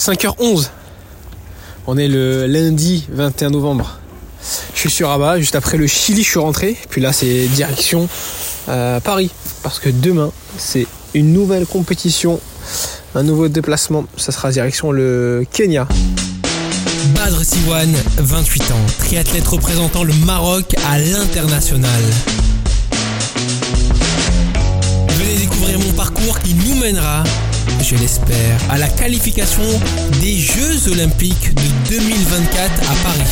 5h11. On est le lundi 21 novembre. Je suis sur Rabat, juste après le Chili, je suis rentré. Puis là, c'est direction euh, Paris. Parce que demain, c'est une nouvelle compétition, un nouveau déplacement. Ça sera direction le Kenya. Badr Siwan, 28 ans, triathlète représentant le Maroc à l'international. Venez découvrir mon parcours qui nous mènera, je l'espère, à la qualification des Jeux Olympiques de 2024 à Paris.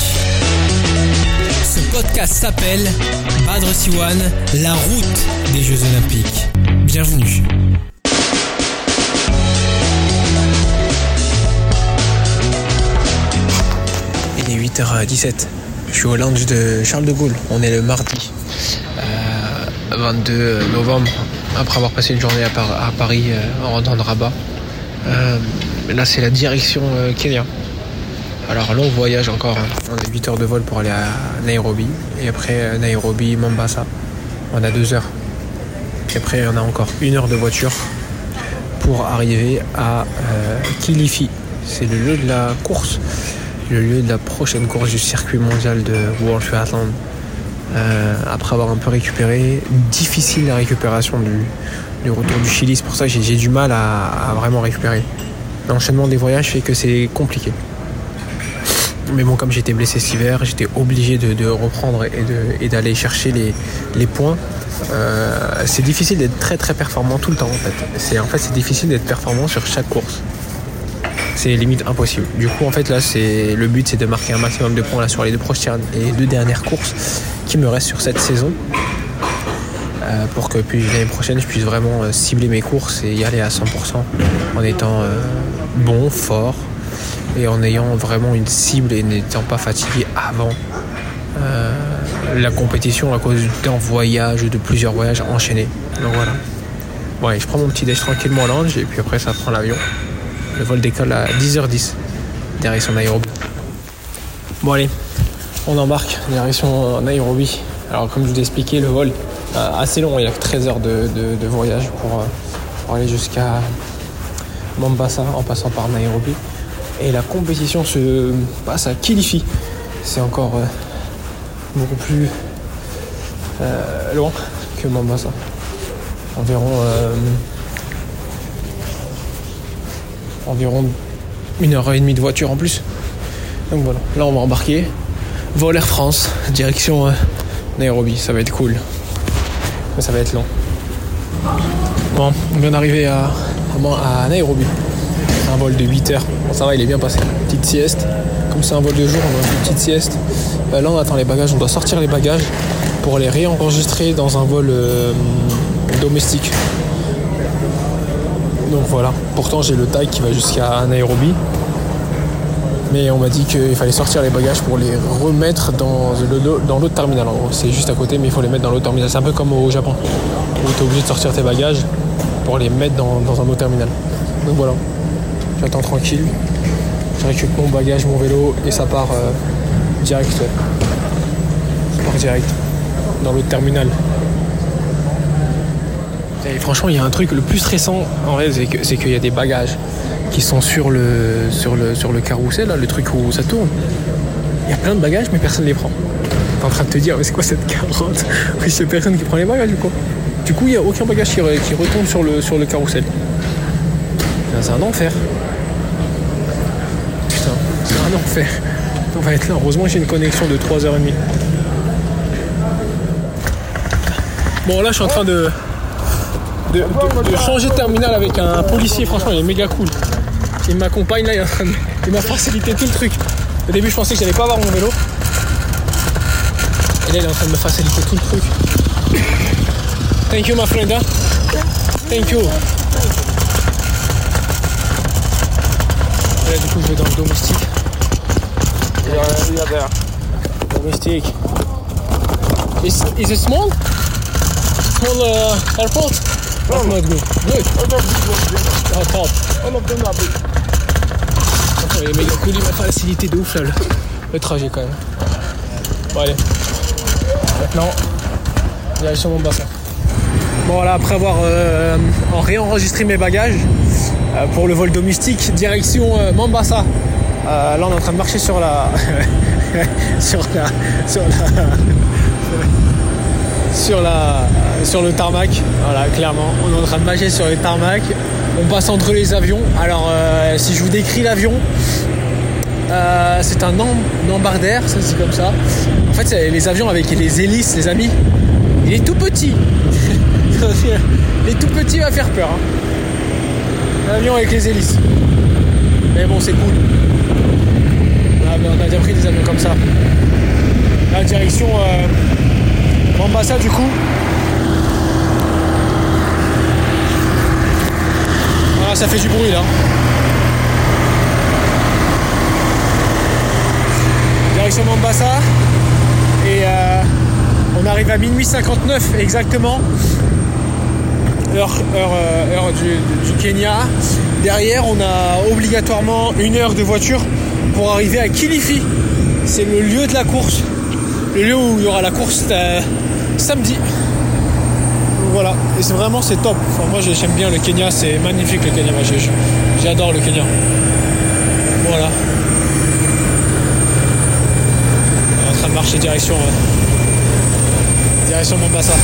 Ce podcast s'appelle Badr Siwan, la route des Jeux Olympiques. Bienvenue. Il est 8h17. Je suis au lounge de Charles de Gaulle. On est le mardi euh, 22 novembre, après avoir passé une journée à, Par- à Paris euh, en rentrant de Rabat. Euh, là, c'est la direction euh, Kenya. Alors, long voyage encore. hein. On a 8 heures de vol pour aller à Nairobi. Et après, Nairobi, Mombasa. On a 2 heures. Et après, on a encore une heure de voiture pour arriver à Kilifi. C'est le lieu de la course, le lieu de la prochaine course du circuit mondial de World Triathlon. Euh, après avoir un peu récupéré, difficile la récupération du, retour du Chili. C'est pour ça que j'ai- du mal à, vraiment récupérer. L'enchaînement des voyages fait que c'est compliqué. Mais bon, comme j'étais blessé cet hiver, j'étais obligé de, reprendre et d'aller chercher les, points. Euh, c'est difficile d'être très très performant tout le temps en fait. En fait c'est difficile d'être performant sur chaque course. C'est limite impossible. Du coup en fait là c'est le but c'est de marquer un maximum de points sur les deux deux dernières courses qui me restent sur cette saison. Euh, pour que puis l'année prochaine je puisse vraiment euh, cibler mes courses et y aller à 100% en étant euh, bon, fort et en ayant vraiment une cible et n'étant pas fatigué avant la compétition à cause d'un voyage ou de plusieurs voyages enchaînés. Donc voilà. Ouais, je prends mon petit déj tranquillement en lounge et puis après ça prend l'avion. Le vol décolle à 10h10 direction Nairobi. Bon allez, on embarque direction Nairobi. Alors comme je vous l'ai expliqué, le vol euh, assez long, il y a que 13 heures de, de- voyage pour, euh, pour aller jusqu'à Mombasa en passant par Nairobi. Et la compétition se passe à Kilifi. C'est encore euh, beaucoup plus euh, loin que Mombasa. Environ, euh, environ une heure et demie de voiture en plus. Donc voilà, là on va embarquer. Vol Air France, direction euh, Nairobi, ça va être cool. Mais ça va être long. Bon, on vient d'arriver à, à, Nairobi. Un vol de 8 heures. Bon, ça va, il est bien passé. Petite sieste. Comme c'est un vol de jour, on a une petite sieste. Euh, là, on attend les bagages. On doit sortir les bagages pour les réenregistrer dans un vol euh, domestique. Donc voilà. Pourtant, j'ai le tag qui va jusqu'à Nairobi. Mais on m'a dit qu'il fallait sortir les bagages pour les remettre dans le- dans l'autre terminal. C'est juste à côté, mais il faut les mettre dans l'autre terminal. C'est un peu comme au Japon, où tu es obligé de sortir tes bagages pour les mettre dans, dans un autre terminal. Donc voilà, j'attends tranquille. Je récupère mon bagage, mon vélo, et ça part euh, direct. Ça part direct dans l'autre terminal. Franchement, il y a un truc le plus stressant en vrai, c'est qu'il y a des bagages qui sont sur le, sur le, sur le carrousel, le truc où ça tourne. Il y a plein de bagages, mais personne ne les prend. T'es en train de te dire, mais c'est quoi cette carotte? Oui, c'est personne qui prend les bagages, du coup. Du coup, il n'y a aucun bagage qui, qui retombe sur le, sur le carrousel. Ben, C'est un enfer. Putain, c'est un enfer. On va être là. Heureusement, j'ai une connexion de 3h30. Bon, là, je suis en train de, de, de- de changer de terminal avec un policier. Franchement, il est méga cool. Il m'accompagne là, il, est en train de- il m'a facilité tout le truc. Au début, je pensais que j'allais pas avoir mon vélo. Et là, il est en train de me faciliter tout le truc. Thank you, my friend. hein. Thank you. Et là, du coup, je vais dans le domestique. Domestique. Is, is it small? Small uh, airport? That's not good. Good. Oh, top. Franchement, il est méga cool, il m'a facilité de ouf là, le, le trajet quand même. Bon allez. Maintenant, direction mon bassin. Bon voilà, après avoir euh, en réenregistré mes bagages, euh, pour le vol domestique, direction euh, Mombasa. Euh, là, on est en train de marcher sur la, sur la, sur la, sur la, sur le tarmac. Voilà, clairement, on est en train de marcher sur le tarmac. On passe entre les avions. Alors, euh, si je vous décris l'avion, euh, c'est un Embarder, ça c'est comme ça. En fait, c'est les avions avec les hélices, les amis. Il est tout petit. il est tout petit, va faire peur. hein. L'avion avec les hélices. Mais bon, c'est cool. Ah, on a déjà pris des avions comme ça. La direction euh, du coup. Ça fait du bruit là. Direction Mombasa. Et euh, on arrive à minuit 59 exactement. Heure, heure, euh, heure du, Kenya. Derrière, on a obligatoirement une heure de voiture pour arriver à Kilifi. C'est le lieu de la course. Le lieu où il y aura la course euh, samedi. Voilà, et c'est vraiment c'est top. Moi j'aime bien le Kenya, c'est magnifique le Kenya. J'adore le Kenya. Voilà. On est en train de marcher direction euh, direction Mombasa.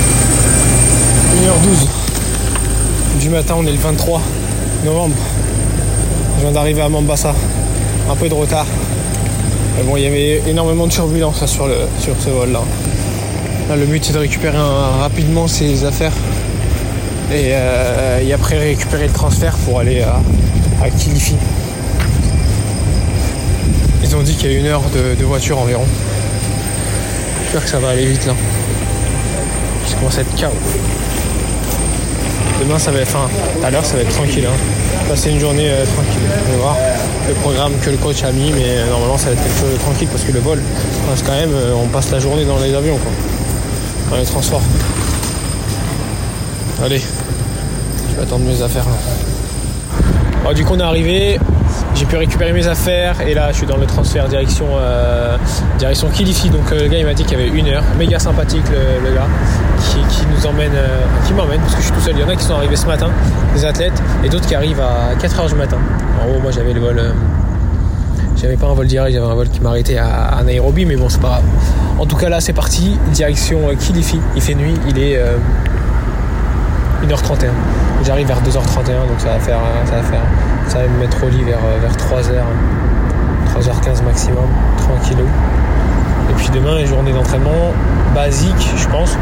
1h12 du matin, on est le 23 novembre. Je viens d'arriver à Mombasa. Un peu de retard. Mais bon, il y avait énormément de turbulences là, sur, sur ce vol là. Le but c'est de récupérer rapidement ses affaires et, euh, et après récupérer le transfert pour aller à, à Kilifi. Ils ont dit qu'il y a une heure de, voiture environ. J'espère que ça va aller vite là. Je commence à être chaos. Demain ça va être, enfin, à l'heure ça va être tranquille. Hein. Passer une journée euh, tranquille. On va voir le programme que le coach a mis, mais euh, normalement ça va être quelque chose de tranquille parce que le vol, quand même, euh, on passe la journée dans les avions. Dans les transports. Allez, je vais attendre mes affaires. Bon, du coup on est arrivé, j'ai pu récupérer mes affaires et là je suis dans le transfert direction euh, direction Kilifi. Donc euh, le gars il m'a dit qu'il y avait une heure, méga sympathique le, gars qui, nous emmène, euh, qui m'emmène parce que je suis tout seul. Il y en a qui sont arrivés ce matin, des athlètes, et d'autres qui arrivent à 4h du matin. En gros moi j'avais le vol, j'avais pas un vol direct, j'avais un vol qui m'arrêtait à, à Nairobi, mais bon c'est pas grave. En tout cas là c'est parti, direction euh, Kilifi. Il fait nuit, il est euh, 1h31. J'arrive vers 2h31, donc ça va faire, euh, ça va faire, ça va me mettre au lit vers, euh, vers 3h, 3h15 maximum, tranquillou. Et puis demain, une journée d'entraînement basique, je pense.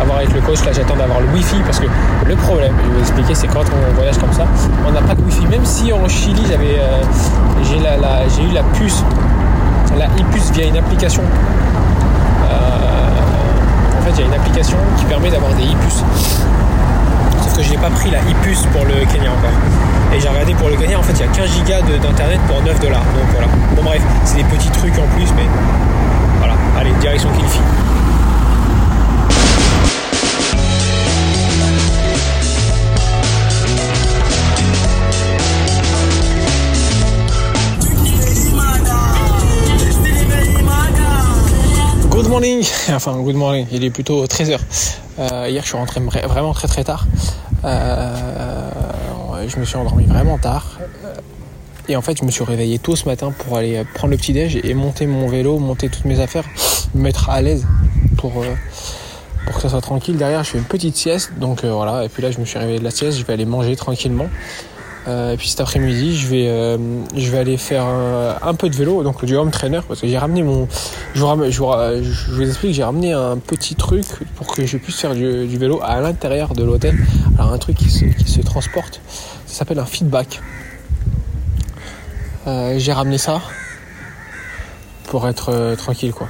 À voir avec le coach, là j'attends d'avoir le wifi parce que le problème, je vais vous expliquer, c'est quand on voyage comme ça, on n'a pas de wifi. Même si en Chili j'avais euh, j'ai la, la- j'ai eu la puce, la e-puce via une application. Euh, en fait, il y a une application qui permet d'avoir des e-puces. Sauf que je n'ai pas pris la e-puce pour le Kenya encore. Et j'ai regardé pour le Kenya, en fait, il y a 15 gigas d'internet pour 9 dollars. Donc voilà. Bon, bref, c'est des petits trucs en plus, mais voilà. Allez, direction Kilifi. enfin good morning, il est plutôt 13h. hier je suis rentré vra- vraiment très très tard. Euh, je me suis endormi vraiment tard. Et en fait je me suis réveillé tôt ce matin pour aller euh, prendre le petit déj et monter mon vélo, monter toutes mes affaires, me mettre à l'aise pour, euh, pour que ça soit tranquille. Derrière je fais une petite sieste, donc euh, voilà, et puis là je me suis réveillé de la sieste, je vais aller manger tranquillement. Euh, et puis cet après-midi, je vais, euh, je vais aller faire un, peu de vélo, donc du home trainer, parce que j'ai ramené mon. Je vous, explique, j'ai ramené un petit truc pour que je puisse faire du, vélo à l'intérieur de l'hôtel. Alors un truc qui se, transporte, ça s'appelle un feedback. J'ai ramené ça pour être tranquille, quoi.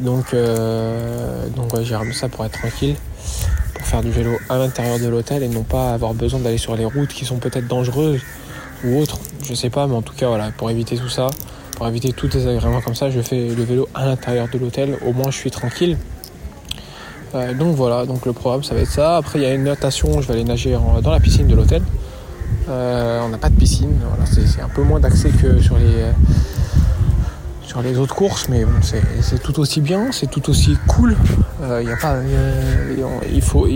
Donc, donc j'ai ramené ça pour être tranquille faire du vélo à l'intérieur de l'hôtel et non pas avoir besoin d'aller sur les routes qui sont peut-être dangereuses ou autres, je sais pas, mais en tout cas voilà, pour éviter tout ça, pour éviter tout désagrément comme ça, je fais le vélo à l'intérieur de l'hôtel, au moins je suis tranquille. Euh, donc voilà, donc le programme ça va être ça. Après il y a une natation, je vais aller nager dans la piscine de l'hôtel. Euh, on n'a pas de piscine, c'est un peu moins d'accès que sur les, euh, sur les autres courses, mais c'est tout aussi bien, c'est tout aussi cool. Euh, y a pas, il faut,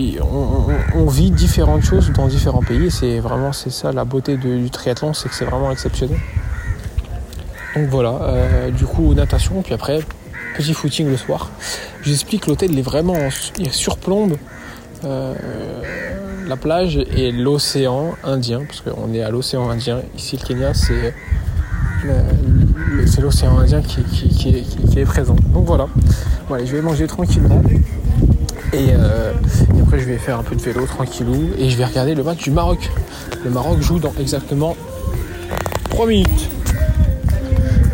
on, vit différentes choses dans différents pays. C'est vraiment c'est ça la beauté du triathlon, c'est que c'est vraiment exceptionnel. Donc voilà, euh, du coup natation, puis après petit footing le soir. J'explique l'hôtel il est vraiment, il surplombe euh, la plage et l'océan Indien, parce qu'on est à l'océan Indien. Ici le Kenya c'est le- c'est l'océan Indien qui, qui- est, présent. Donc voilà. Je vais manger tranquillement. Et, euh, et après, je vais faire un peu de vélo tranquillou. Et je vais regarder le match du Maroc. Le Maroc joue dans exactement 3 minutes.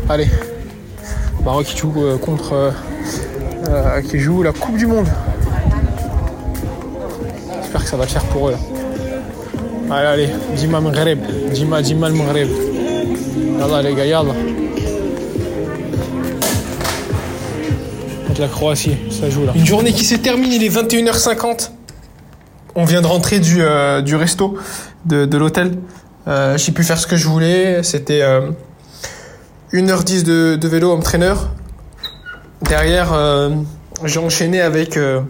Allez. Maroc qui joue euh, contre. euh, qui joue la Coupe du Monde. J'espère que ça va le faire pour eux. Allez, allez. Dima Maghreb. Dima, Dima le Maghreb. Yallah les gars. La Croatie, ça joue là. Une journée qui s'est terminée, il est 21h50. On vient de rentrer du, euh, resto, de, l'hôtel. Euh, J'ai pu faire ce que je voulais. C'était euh, 1h10 de, de vélo home trainer. Derrière, euh, j'ai enchaîné avec, euh,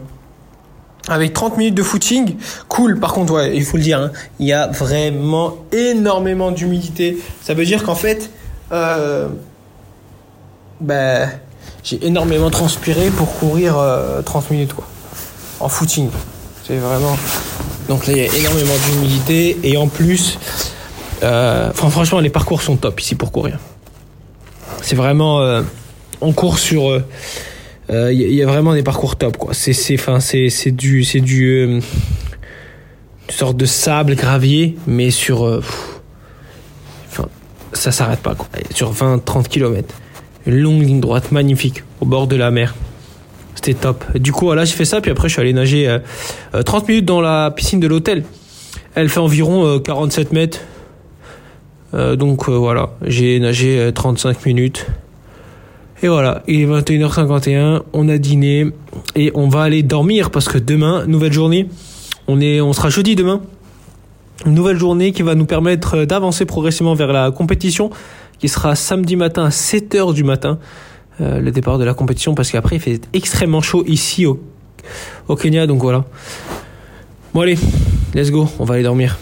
avec 30 minutes de footing. Cool, par contre, il faut le dire, hein, il y a vraiment énormément d'humidité. Ça veut dire qu'en fait, euh, ben, j'ai énormément transpiré pour courir euh, 30 minutes, quoi. En footing. C'est vraiment. Donc là, il y a énormément d'humidité. Et en plus, euh, franchement, les parcours sont top ici pour courir. C'est vraiment. euh, on court sur. euh, euh, Il y, a- vraiment des parcours top, quoi. C'est, c'est, du, c'est euh, une sorte de sable gravier, mais sur, euh, pff, ça s'arrête pas, quoi. Sur 20-30 km. Une longue ligne droite magnifique au bord de la mer. C'était top. Du coup, voilà, j'ai fait ça, puis après, je suis allé nager euh, euh, 30 minutes dans la piscine de l'hôtel. Elle fait environ euh, 47 mètres. Euh, donc euh, voilà, j'ai nagé euh, 35 minutes. Et voilà, il est 21h51, on a dîné et on va aller dormir parce que demain, nouvelle journée, on, est, on sera jeudi demain. Une nouvelle journée qui va nous permettre d'avancer progressivement vers la compétition qui sera samedi matin à 7h du matin, euh, le départ de la compétition parce qu'après il fait extrêmement chaud ici au, au Kenya, donc voilà. Bon allez, let's go, on va aller dormir.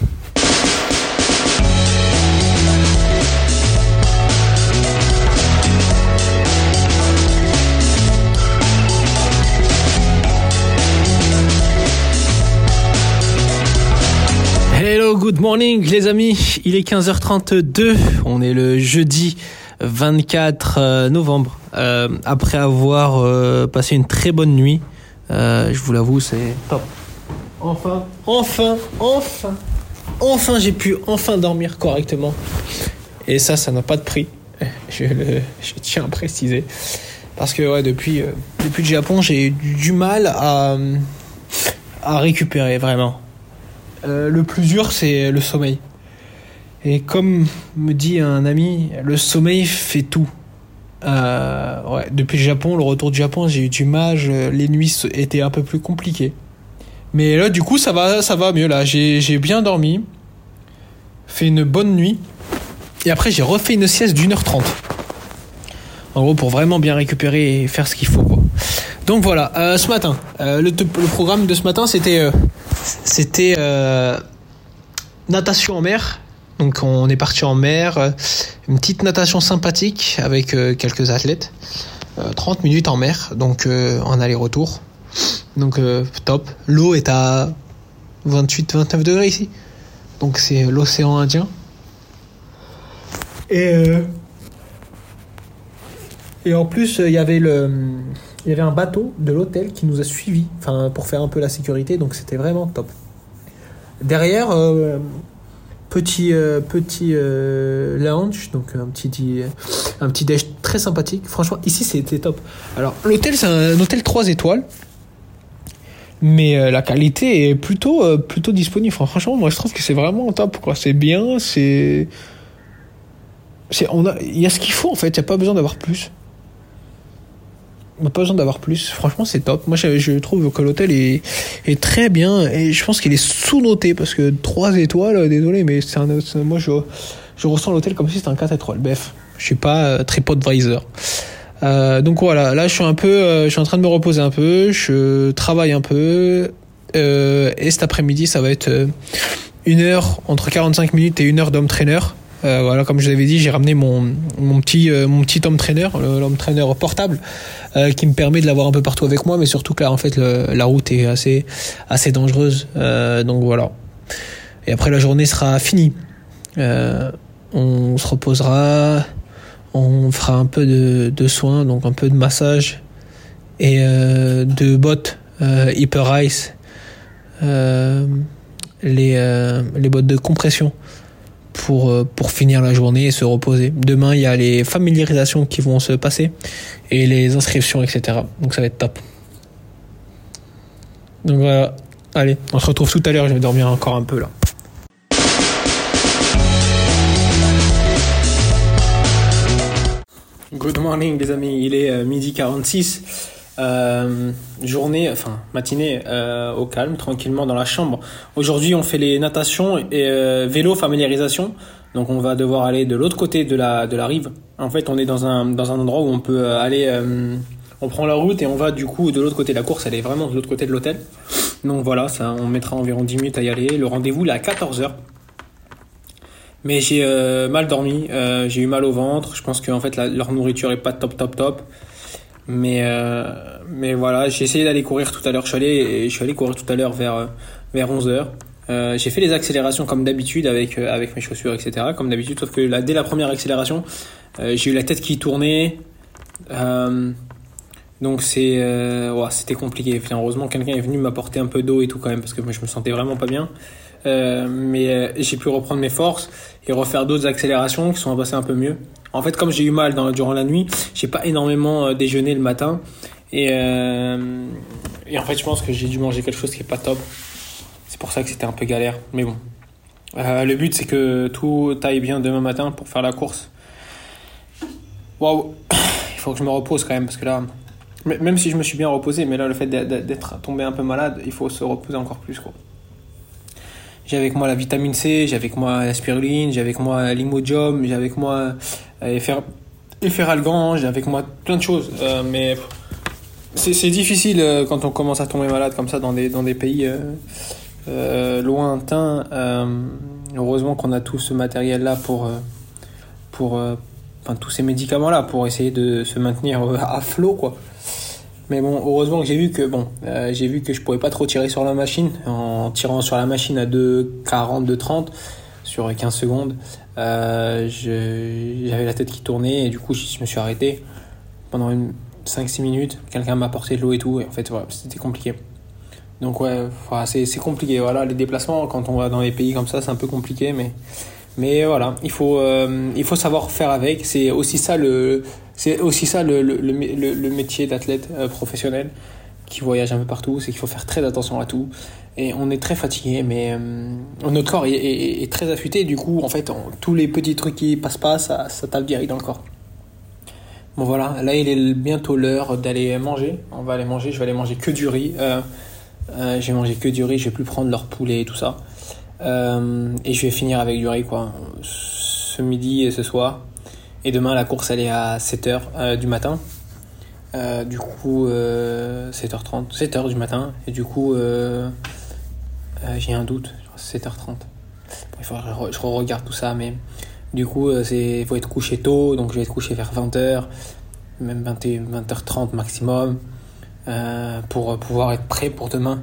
Good morning les amis, il est 15h32, on est le jeudi 24 euh, novembre. Euh, après avoir euh, passé une très bonne nuit, je vous l'avoue, c'est top. Enfin, enfin, enfin, enfin j'ai pu enfin dormir correctement. Et ça, ça n'a pas de prix. Je, tiens à préciser. Parce que depuis, depuis le Japon, j'ai eu du mal à, à récupérer vraiment. Euh, le plus dur, c'est le sommeil. Et comme me dit un ami, le sommeil fait tout. Euh, depuis le Japon, le retour du Japon, j'ai eu du mal. les nuits étaient un peu plus compliquées. Mais là, du coup, ça va, ça va mieux. Là, j'ai bien dormi, fait une bonne nuit, et après, j'ai refait une sieste d'une heure trente. En gros, pour vraiment bien récupérer et faire ce qu'il faut. Donc voilà, euh, ce matin, le, programme de ce matin, c'était c'était euh, natation en mer. Donc on est parti en mer, euh, une petite natation sympathique avec euh, quelques athlètes. Euh, 30 minutes en mer, donc en aller-retour. Donc top. L'eau est à 28-29 degrés ici. Donc c'est l'océan Indien. Et euh, et en plus, il y avait le, il y avait un bateau de l'hôtel qui nous a suivis, enfin pour faire un peu la sécurité, donc c'était vraiment top. Derrière, euh, petit euh, petit euh, lounge, donc un petit un petit déj très sympathique. Franchement, ici c'était top. Alors l'hôtel c'est un hôtel 3 étoiles. Mais euh, la qualité est plutôt plutôt disponible. Franchement, moi je trouve que c'est vraiment top quoi. C'est bien, c'est il y a ce qu'il faut en fait, il y a pas besoin d'avoir plus. On n'a pas besoin d'avoir plus. Franchement, c'est top. Moi, je, trouve que l'hôtel est, très bien et je pense qu'il est sous-noté parce que 3 étoiles, désolé, mais c'est un, moi, je, ressens l'hôtel comme si c'était un 4 étoiles. Bref, je suis pas euh, TripAdvisor. Euh, donc voilà, là je suis un peu, euh, je suis en train de me reposer un peu, je travaille un peu, euh, et cet après-midi ça va être euh, une heure entre 45 minutes et une heure d'homme trainer. Euh, voilà, comme je l'avais dit, j'ai ramené mon, petit euh, mon petit portable, euh, qui me permet de l'avoir un peu partout avec moi, mais surtout que là en fait la route est assez dangereuse, Euh, donc voilà. Et après la journée sera finie. On se reposera, on fera un peu de, de soins, donc un peu de massage et de bottes Hyper Ice, les bottes de compression pour, euh, pour finir la journée et se reposer. Demain, il y a les familiarisations qui vont se passer et les inscriptions, etc. Donc ça va être top. Donc voilà, allez, on se retrouve tout à l'heure, je vais dormir encore un peu là. Good morning les amis, il est euh, midi 46. Euh, journée, enfin matinée euh, au calme, tranquillement dans la chambre. Aujourd'hui on fait les natations et euh, vélo familiarisation. Donc on va devoir aller de l'autre côté de la, de la rive. En fait on est dans un, dans un endroit où on peut euh, aller... euh, on prend la route et on va du coup de l'autre côté. La course elle est vraiment de l'autre côté de l'hôtel. Donc voilà, ça on mettra environ 10 minutes à y aller. Le rendez-vous est à 14h. Mais j'ai euh, mal dormi, j'ai eu mal au ventre. Je pense qu'en fait la- leur nourriture est pas top top top. Mais euh, mais voilà, j'ai essayé d'aller courir tout à l'heure. Je suis allé je suis allé courir tout à l'heure vers euh, vers 11 h Euh, j'ai fait les accélérations comme d'habitude avec avec mes chaussures etc. Comme d'habitude, sauf que dès la première accélération, j'ai eu la tête qui tournait. Donc c'est c'était compliqué. Enfin, heureusement quelqu'un est venu m'apporter un peu d'eau et tout quand même parce que moi je me sentais vraiment pas bien. Euh, mais euh, j'ai pu reprendre mes forces et refaire d'autres accélérations qui sont passées un peu mieux. En fait, comme j'ai eu mal durant la nuit, j'ai pas énormément euh, déjeuné le matin et en fait je pense que j'ai dû manger quelque chose qui est pas top. C'est pour ça que c'était un peu galère. Mais bon, le but c'est que tout aille bien demain matin pour faire la course. Waouh, il faut que je me repose quand même parce que là, même si je me suis bien reposé, mais là le fait d'être tombé un peu malade, il faut se reposer encore plus quoi. J'ai avec moi la vitamine C, j'ai avec moi la spiruline, j'ai avec moi l'imodium, j'ai avec moi euh, Effer- efferalgan, j'ai avec moi plein de choses. Euh, mais c'est difficile euh, quand on commence à tomber malade comme ça dans des, dans des pays lointains. Heureusement qu'on a tout ce matériel-là pour, pour enfin, tous ces médicaments-là pour essayer de se maintenir à flot, quoi. Mais bon, heureusement que j'ai vu que bon, euh, j'ai vu que je pouvais pas trop tirer sur la machine en tirant sur la machine à 2,40, 2,30 sur 15 secondes. Euh, j'avais la tête qui tournait et du coup je, me suis arrêté pendant une 5-6 minutes. Quelqu'un m'a apporté de l'eau et tout et en fait voilà, c'était compliqué. Donc ouais, c'est compliqué. Voilà, les déplacements quand on va dans les pays comme ça, c'est un peu compliqué, mais mais voilà, il faut euh, il faut savoir faire avec. C'est aussi ça le c'est aussi ça le, le, le, mé- le- le métier d'athlète euh, professionnel qui voyage un peu partout, c'est qu'il faut faire très attention à tout. Et on est très fatigué, mais euh, notre corps est, très affûté. Du coup, en fait, tous les petits trucs qui passent pas, ça, ça tape direct dans le corps. Bon voilà, là il est bientôt l'heure d'aller manger. On va aller manger, je vais aller manger que du riz. J'ai mangé que du riz, je vais plus prendre leur poulet et tout ça. Euh, et je vais finir avec du riz quoi. Ce midi et ce soir. Et demain la course elle est à 7h du matin. Euh, du coup euh, 7h30, 7h du matin. Et du coup euh, euh, j'ai un doute, 7h30. Bon, il faut que je re- je regarde tout ça, mais du coup euh, c'est faut être couché tôt, donc je vais être couché vers 20h, même 21, 20h30 maximum, euh, pour pouvoir être prêt pour demain.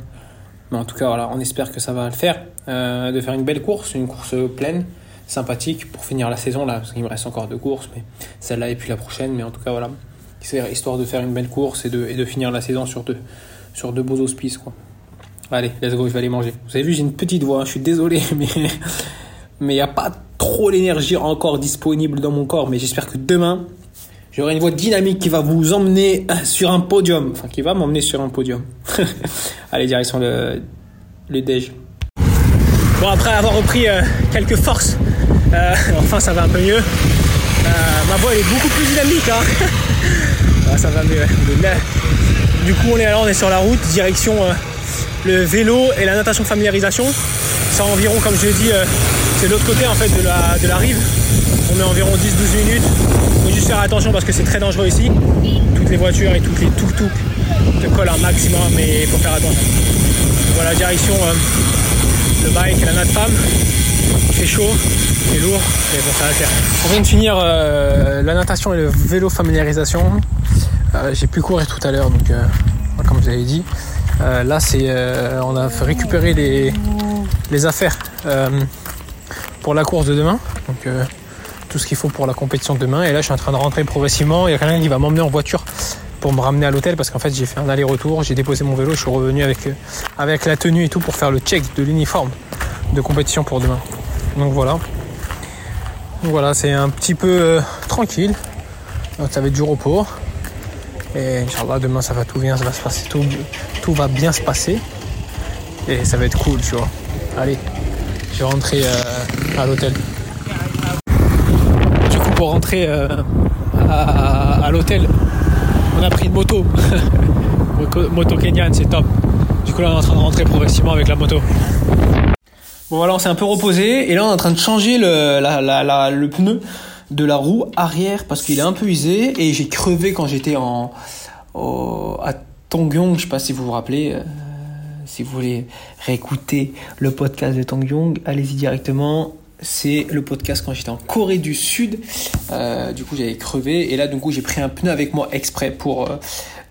Mais en tout cas, voilà, on espère que ça va le faire. Euh, de faire une belle course, une course pleine, sympathique pour finir la saison là, parce qu'il me reste encore deux courses, mais celle-là et puis la prochaine. Mais en tout cas, voilà, histoire de faire une belle course et de, finir la saison sur deux, sur de beaux auspices, quoi. Allez, let's go, je vais aller manger. Vous avez vu, j'ai une petite voix, hein, je suis désolé, mais mais il n'y a pas trop l'énergie encore disponible dans mon corps. Mais j'espère que demain, j'aurai une voix dynamique qui va vous emmener sur un podium, enfin qui va m'emmener sur un podium. Allez, direction le, le déj. Bon, après avoir repris euh, quelques forces, euh, enfin ça va un peu mieux. Euh, ma voix est beaucoup plus dynamique. Hein. Ça va mieux. Du coup, on est là, on est sur la route, direction, euh, le vélo et la natation familiarisation. C'est environ, comme je l'ai dit, euh, c'est l'autre côté en fait de la, de la rive. On met environ 10-12 minutes. Il faut juste faire attention parce que c'est très dangereux ici. Toutes les voitures et toutes les tuk-tuk te collent un maximum, mais il faut faire attention. Voilà, direction euh, le bike et la natte femme. Il fait chaud, c'est lourd, mais bon, ça va faire. On vient de finir euh, la natation et le vélo familiarisation. J'ai pu courir tout à l'heure, donc comme vous avais dit. Euh, là, c'est, euh, on a fait récupérer les, les affaires euh, pour la course de demain. Donc, tout ce qu'il faut pour la compétition de demain. Et là, je suis en train de rentrer progressivement. Il y a quelqu'un qui va m'emmener en voiture pour me ramener à l'hôtel parce qu'en fait, j'ai fait un aller-retour. J'ai déposé mon vélo. Je suis revenu avec, avec la tenue et tout pour faire le check de l'uniforme de compétition pour demain. Donc voilà. Donc voilà, c'est un petit peu tranquille. Donc, ça va être du repos. Et Inch'Allah, demain ça va tout bien, ça va se passer, tout, tout va bien se passer. Et ça va être cool, tu vois. Allez, je vais rentrer euh, à l'hôtel. Du coup, pour rentrer euh, à, à l'hôtel, on a pris une moto. moto, kenyane, c'est top. Du coup, là, on est en train de rentrer progressivement avec la moto. Bon, voilà, on s'est un peu reposé. Et là, on est en train de changer le, la- la- le pneu de la roue arrière parce qu'il est un peu usé. Et j'ai crevé quand j'étais en, à Tongyong. Je sais pas si vous vous rappelez. euh, si vous voulez réécouter le podcast de Tongyong, allez-y directement. C'est le podcast quand j'étais en Corée du Sud. Euh, du coup, j'avais crevé. Et là, du coup, j'ai pris un pneu avec moi exprès pour, euh,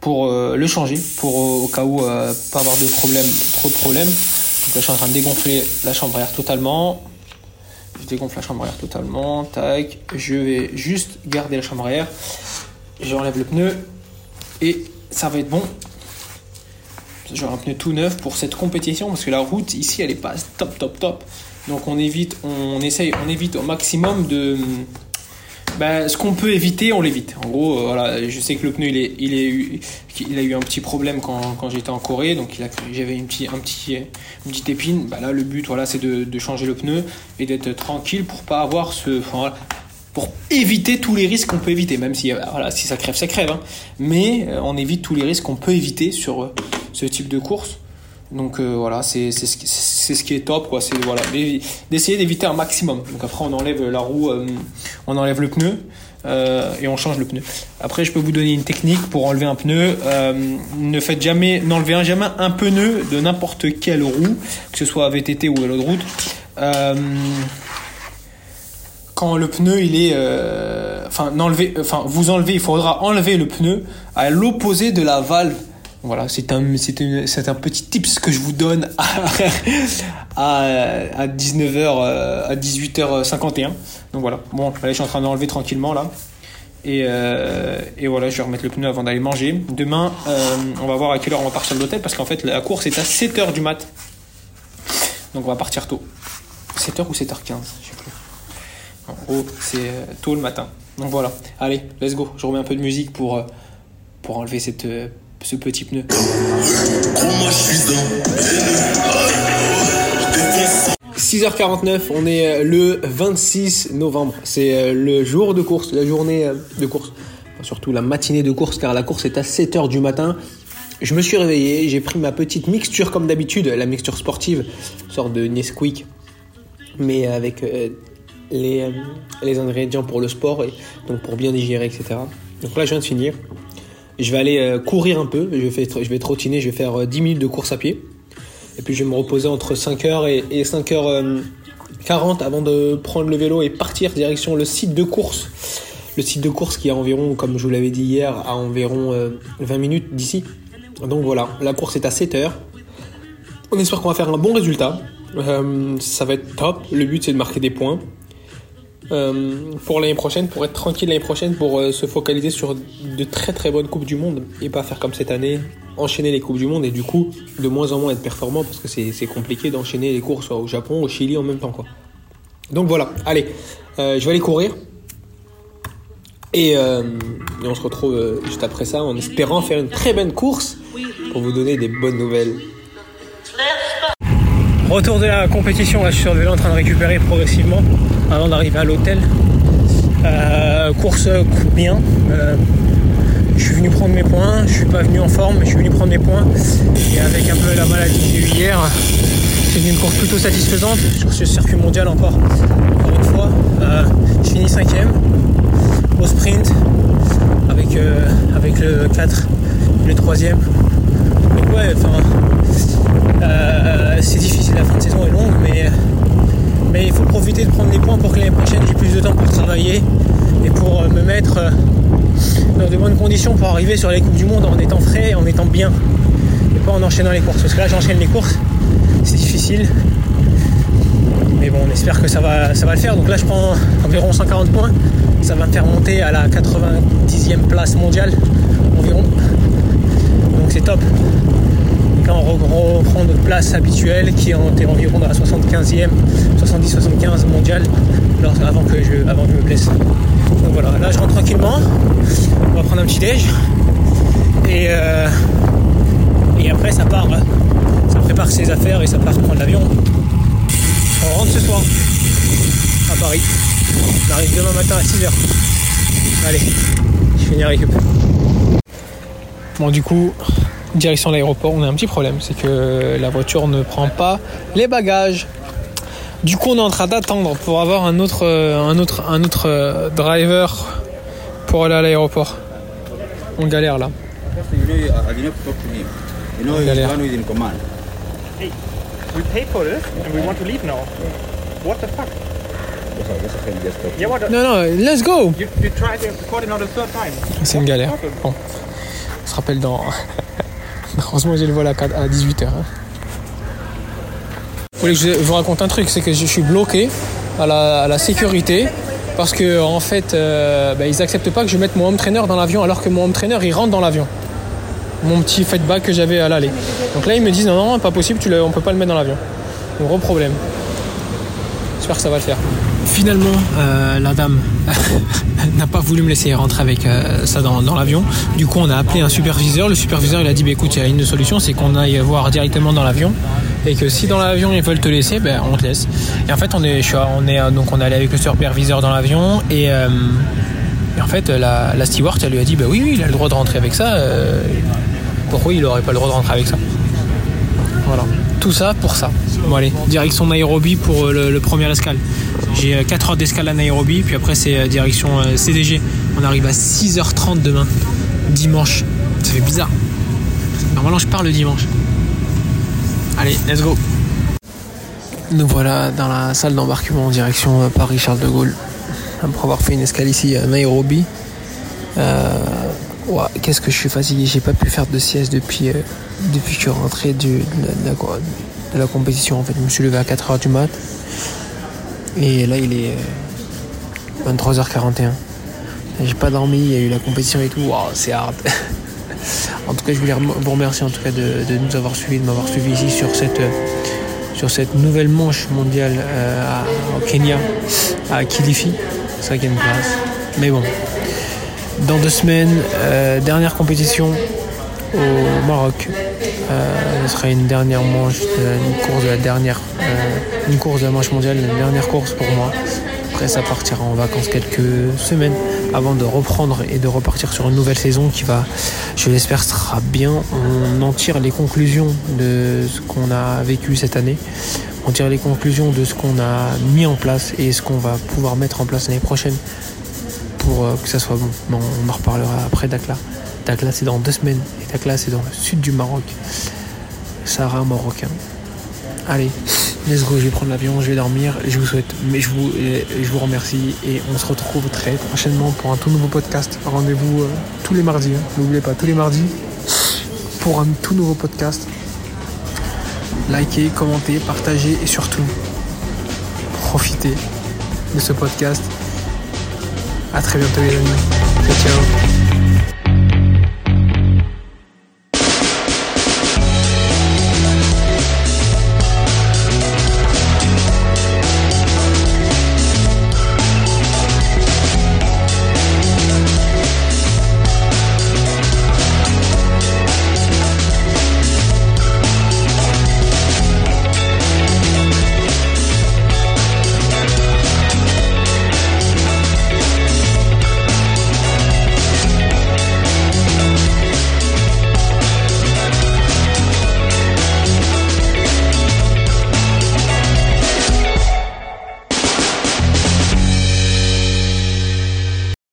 pour le changer. Pour au cas où pas avoir de problème, trop de problèmes. Donc là, je suis en train de dégonfler la chambre air totalement. Je dégonfle la chambre air totalement. Tac. Je vais juste garder la chambre air. J'enlève le pneu. Et ça va être bon. J'aurai un pneu tout neuf pour cette compétition parce que la route ici elle est pas top top top. Donc on évite, on essaye, on évite au maximum de bah, ce qu'on peut éviter, on l'évite. En gros, euh, voilà, je sais que le pneu il, est, il, est eu, il a eu un petit problème quand, quand j'étais en Corée, donc j'avais une, petite, un petit, une petite épine. Bah, là, le but, voilà, c'est de, changer le pneu et d'être tranquille pour pas avoir ce, pour éviter tous les risques qu'on peut éviter, même si, euh, voilà, si ça crève, ça crève. hein. Mais euh, on évite tous les risques qu'on peut éviter sur ce type de course. Donc euh, voilà, c'est ce, ce qui est top, quoi. C'est voilà, d'essayer d'éviter un maximum. Donc après, on enlève la roue, euh, on enlève le pneu euh, et on change le pneu. Après, je peux vous donner une technique pour enlever un pneu. Ne faites jamais, n'enlevez jamais un pneu de n'importe quelle roue, que ce soit VTT ou vélo de route. Quand le pneu il est enfin n'enlevez enfin vous enlevez il faudra enlever le pneu à l'opposé de la valve voilà c'est un c'est un petit tips que je vous donne à à, à 19h euh, à 18h51 donc voilà. Bon là, je suis en train d'enlever tranquillement là. Et, euh, et voilà je vais remettre le pneu avant d'aller manger. Demain euh, on va voir à quelle heure on va partir de l'hôtel parce qu'en fait la course est à 7h du mat. Donc on va partir tôt. 7h ou 7h15 je sais plus. En gros, c'est euh, tôt le matin. Donc voilà. Allez, let's go. Je remets un peu de musique pour, euh, pour enlever cette, euh, ce petit pneu. 6h49, on est euh, le 26 novembre. C'est euh, le jour de course, la journée euh, de course. Surtout la matinée de course, car la course est à 7h du matin. Je me suis réveillé, j'ai pris ma petite mixture comme d'habitude, la mixture sportive, sorte de Nesquik, mais avec les, les ingrédients pour le sport, et donc pour bien digérer, etc. Donc là, je viens de finir. Je vais aller euh, courir un peu, je vais, trottiner, je vais faire euh, 10 minutes de course à pied. Et puis je vais me reposer entre 5h et, et 5h40 avant de prendre le vélo et partir direction le site de course. Le site de course qui est environ, comme je vous l'avais dit hier, à environ euh, 20 minutes d'ici. Donc voilà, la course est à 7h. On espère qu'on va faire un bon résultat. Euh, ça va être top. Le but c'est de marquer des points. Euh, pour l'année prochaine, pour être tranquille l'année prochaine, pour euh, se focaliser sur de très très bonnes Coupes du Monde et pas faire comme cette année, enchaîner les Coupes du Monde et du coup de moins en moins être performant parce que c'est c'est compliqué d'enchaîner les courses au Japon, au Chili en même temps quoi. Donc voilà, allez, euh, je vais aller courir et, euh, et on se retrouve euh, juste après ça en espérant faire une très bonne course pour vous donner des bonnes nouvelles. Retour de la compétition, là je suis sur le vélo en train de récupérer progressivement avant d'arriver à l'hôtel. Euh, course bien. Euh, je suis venu prendre mes points. Je suis pas venu en forme, mais je suis venu prendre mes points. Et avec un peu la maladie que j'ai eue hier, c'est une course plutôt satisfaisante sur ce circuit mondial encore. Encore une fois, euh, je finis cinquième au sprint avec, euh, avec le 4 et le troisième. Donc ouais, enfin, c'est difficile, la fin de saison est longue, mais, mais il faut profiter de prendre les points pour que l'année prochaine j'ai plus de temps pour travailler et pour me mettre dans de bonnes conditions pour arriver sur les Coupes du Monde en étant frais en étant bien. Et pas en enchaînant les courses. Parce que là j'enchaîne les courses, c'est difficile. Mais bon, on espère que ça va, ça va le faire. Donc là je prends environ 140 points. Ça va me faire monter à la 90e place mondiale environ. Donc c'est top. Là on reprend notre place habituelle qui est environ dans la 75e, 70-75 mondiale avant que je, avant que je me blesse. Donc voilà, là je rentre tranquillement. On va prendre un petit déj. Et, euh, et après ça part. Ça prépare ses affaires et ça part prendre l'avion. On rentre ce soir à Paris. On arrive demain matin à 6h. Allez, je finis la récup. Bon du coup, direction l'aéroport, on a un petit problème, c'est que la voiture ne prend pas les bagages. Du coup, on est en train d'attendre pour avoir un autre, un autre, un autre driver pour aller à l'aéroport. On galère là. On galère. Hey, we paid for this and we want to leave now. What the fuck? Yeah, what the, Non, non, let's go you, you tried to record it now the third time. C'est une galère. Bon, rappelle dans... Heureusement, j'ai le vol à 18h. Vous voulez que je vous raconte un truc, c'est que je suis bloqué à la, sécurité parce que en fait, euh, bah, ils acceptent pas que je mette mon home trainer dans l'avion alors que mon home trainer il rentre dans l'avion. Mon petit feedback que j'avais à l'aller. Donc là, ils me disent non, non, pas possible, tu on peut pas le mettre dans l'avion. Gros problème. J'espère que ça va le faire. Finalement, euh, la dame n'a pas voulu me laisser rentrer avec euh, ça dans, l'avion. Du coup, on a appelé un superviseur. Le superviseur, il a dit bah, écoute, il y a une solution, c'est qu'on aille voir directement dans l'avion. Et que si dans l'avion ils veulent te laisser, ben, on te laisse. Et en fait, on est, on est, donc on est allé avec le superviseur dans l'avion et, euh, en fait, la, steward, elle lui a dit bah oui, oui, il a le droit de rentrer avec ça. euh, pourquoi il aurait pas le droit de rentrer avec ça? Voilà. Tout ça pour ça. Bon allez, direction Nairobi pour le, le premier escale. J'ai 4 heures d'escale à Nairobi, puis après c'est euh, direction euh, CDG. On arrive à 6h30 demain, dimanche. Ça fait bizarre. Normalement je pars le dimanche. Allez, let's go. Nous voilà dans la salle d'embarquement en direction euh, Paris-Charles de Gaulle. Après avoir fait une escale ici à Nairobi. Euh, Qu'est-ce que je suis fatigué. J'ai pas pu faire de sieste depuis, euh, que je suis rentré de la compétition. En fait, je me suis levé à 4h du mat. Et là, il est euh, 23h41. J'ai pas dormi, il y a eu la compétition et tout. Waouh, c'est hard. en tout cas, je voulais vous remercier en tout cas de, nous avoir suivis, de m'avoir suivi ici sur cette, euh, nouvelle manche mondiale euh, au Kenya, à Kilifi. Une place. Mais bon, dans deux semaines, euh, dernière compétition au Maroc. Euh, ce sera une dernière manche, une course de la dernière, euh, une course de la manche mondiale, une dernière course pour moi. Après, ça partira en vacances quelques semaines avant de reprendre et de repartir sur une nouvelle saison qui va, je l'espère, sera bien. On en tire les conclusions de ce qu'on a vécu cette année. On tire les conclusions de ce qu'on a mis en place et ce qu'on va pouvoir mettre en place l'année prochaine pour euh, que ça soit bon. On en reparlera après Dakla. Dakla c'est dans deux semaines et Dakla c'est dans le sud du Maroc. Sahara marocain. Allez, let's go, je vais prendre l'avion, je vais dormir. Je vous souhaite, mais je vous, je vous remercie et on se retrouve très prochainement pour un tout nouveau podcast. Rendez-vous euh, tous les mardis, hein. n'oubliez pas, tous les mardis pour un tout nouveau podcast. Likez, commentez, partagez et surtout profitez de ce podcast. À très bientôt les amis. Ciao ciao.